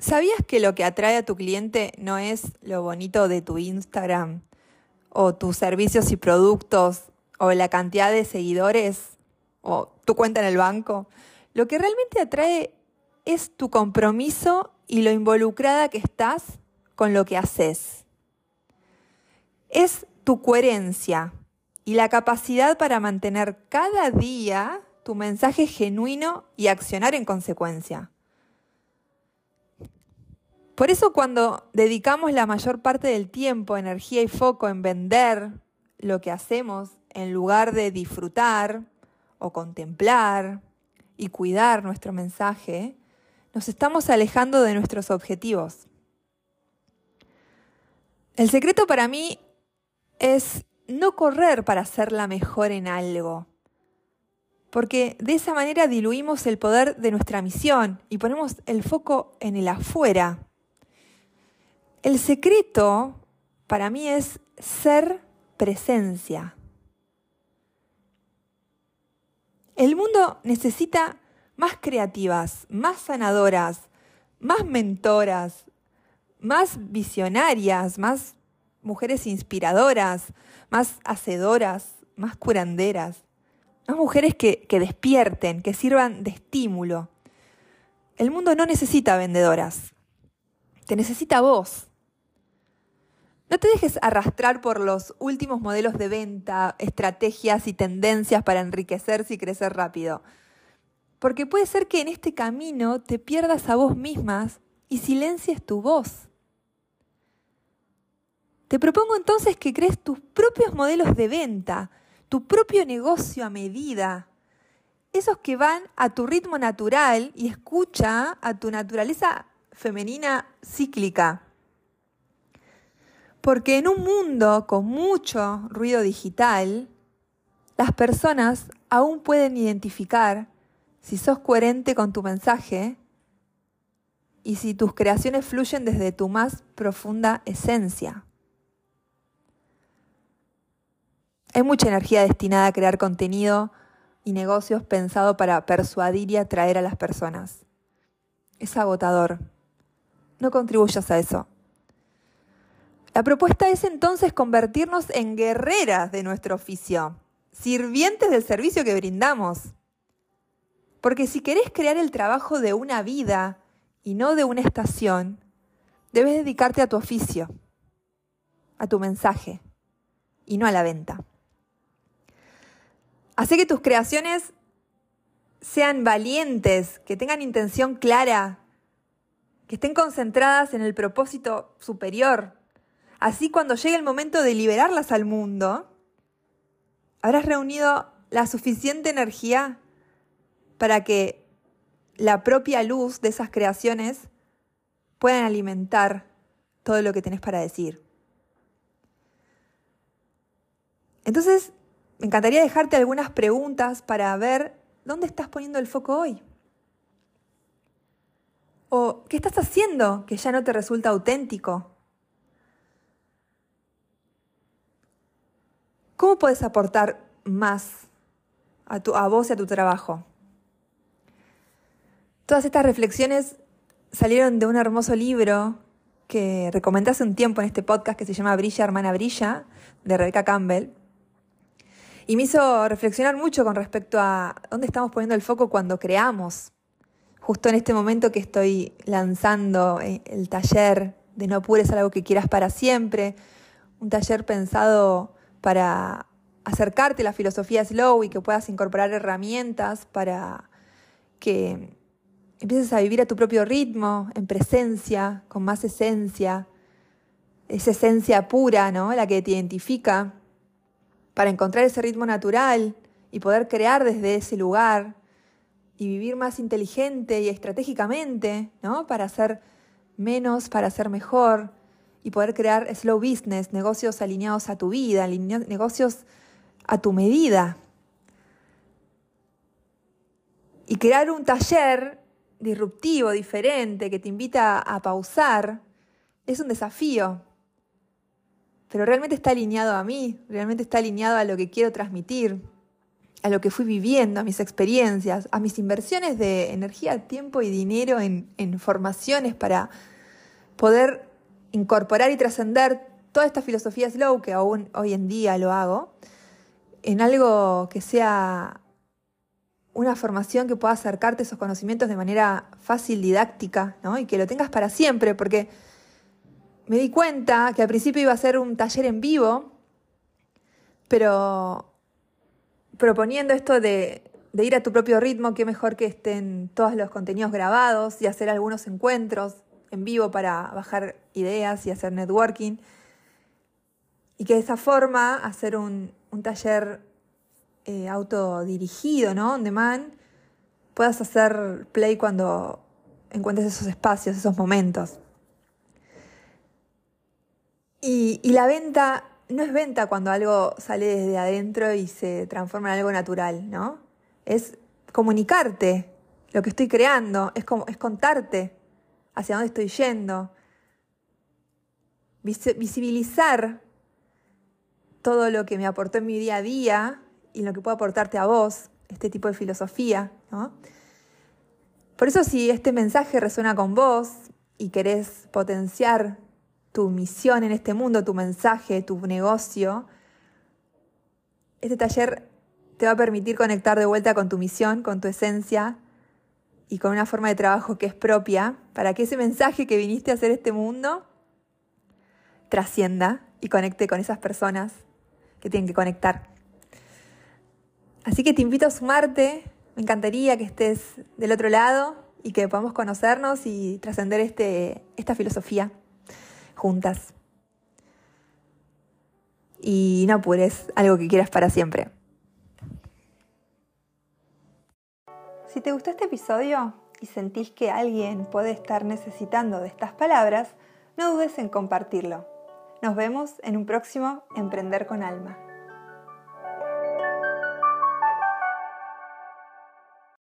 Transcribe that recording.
¿Sabías que lo que atrae a tu cliente no es lo bonito de tu Instagram o tus servicios y productos o la cantidad de seguidores o tu cuenta en el banco? Lo que realmente atrae es tu compromiso y lo involucrada que estás con lo que haces. Es tu coherencia y la capacidad para mantener cada día tu mensaje genuino y accionar en consecuencia. Por eso cuando dedicamos la mayor parte del tiempo, energía y foco en vender lo que hacemos en lugar de disfrutar o contemplar y cuidar nuestro mensaje, nos estamos alejando de nuestros objetivos. El secreto para mí es no correr para ser la mejor en algo, porque de esa manera diluimos el poder de nuestra misión y ponemos el foco en el afuera. El secreto para mí es ser presencia. El mundo necesita más creativas, más sanadoras, más mentoras, más visionarias, más mujeres inspiradoras, más hacedoras, más curanderas, más mujeres que, que despierten, que sirvan de estímulo. El mundo no necesita vendedoras, te necesita vos. No te dejes arrastrar por los últimos modelos de venta, estrategias y tendencias para enriquecerse y crecer rápido. Porque puede ser que en este camino te pierdas a vos mismas y silencies tu voz. Te propongo entonces que crees tus propios modelos de venta, tu propio negocio a medida, esos que van a tu ritmo natural y escucha a tu naturaleza femenina cíclica. Porque en un mundo con mucho ruido digital, las personas aún pueden identificar si sos coherente con tu mensaje y si tus creaciones fluyen desde tu más profunda esencia. Hay mucha energía destinada a crear contenido y negocios pensado para persuadir y atraer a las personas. Es agotador. No contribuyas a eso. La propuesta es entonces convertirnos en guerreras de nuestro oficio, sirvientes del servicio que brindamos. Porque si querés crear el trabajo de una vida y no de una estación, debes dedicarte a tu oficio, a tu mensaje y no a la venta. Hace que tus creaciones sean valientes, que tengan intención clara, que estén concentradas en el propósito superior Así cuando llegue el momento de liberarlas al mundo, habrás reunido la suficiente energía para que la propia luz de esas creaciones puedan alimentar todo lo que tenés para decir. Entonces, me encantaría dejarte algunas preguntas para ver dónde estás poniendo el foco hoy. ¿O qué estás haciendo que ya no te resulta auténtico? ¿Cómo puedes aportar más a, tu, a vos y a tu trabajo? Todas estas reflexiones salieron de un hermoso libro que recomendé hace un tiempo en este podcast que se llama Brilla, hermana Brilla, de Rebecca Campbell. Y me hizo reflexionar mucho con respecto a dónde estamos poniendo el foco cuando creamos. Justo en este momento que estoy lanzando eh, el taller de No apures algo que quieras para siempre, un taller pensado para acercarte a la filosofía slow y que puedas incorporar herramientas para que empieces a vivir a tu propio ritmo, en presencia, con más esencia, esa esencia pura, ¿no? La que te identifica, para encontrar ese ritmo natural y poder crear desde ese lugar y vivir más inteligente y estratégicamente, ¿no? Para hacer menos, para hacer mejor, y poder crear slow business, negocios alineados a tu vida, negocios a tu medida. Y crear un taller disruptivo, diferente, que te invita a pausar, es un desafío. Pero realmente está alineado a mí, realmente está alineado a lo que quiero transmitir, a lo que fui viviendo, a mis experiencias, a mis inversiones de energía, tiempo y dinero en, formaciones para poder incorporar y trascender toda esta filosofía slow, que aún hoy en día lo hago, en algo que sea una formación que pueda acercarte esos conocimientos de manera fácil, didáctica, ¿no? Y que lo tengas para siempre, porque me di cuenta que al principio iba a ser un taller en vivo, pero proponiendo esto de, de ir a tu propio ritmo, qué mejor que estén todos los contenidos grabados y hacer algunos encuentros en vivo para bajar ideas y hacer networking. Y que de esa forma hacer un, un taller eh, autodirigido, ¿no? On demand, puedas hacer play cuando encuentres esos espacios, esos momentos. Y, y, la venta no es venta cuando algo sale desde adentro y se transforma en algo natural, ¿no? Es comunicarte lo que estoy creando, es, como, es contarte hacia dónde estoy yendo, visibilizar todo lo que me aportó en mi día a día y lo que puedo aportarte a vos, este tipo de filosofía. Por eso si este mensaje resuena con vos y querés potenciar tu misión en este mundo, tu mensaje, tu negocio, este taller te va a permitir conectar de vuelta con tu misión, con tu esencia y con una forma de trabajo que es propia, para que ese mensaje que viniste a hacer este mundo trascienda y conecte con esas personas que tienen que conectar. Así que te invito a sumarte, me encantaría que estés del otro lado y que podamos conocernos y trascender este, esta filosofía juntas. Y no apures algo que quieras para siempre. Si te gustó este episodio y sentís que alguien puede estar necesitando de estas palabras, no dudes en compartirlo. Nos vemos en un próximo Emprender con Alma.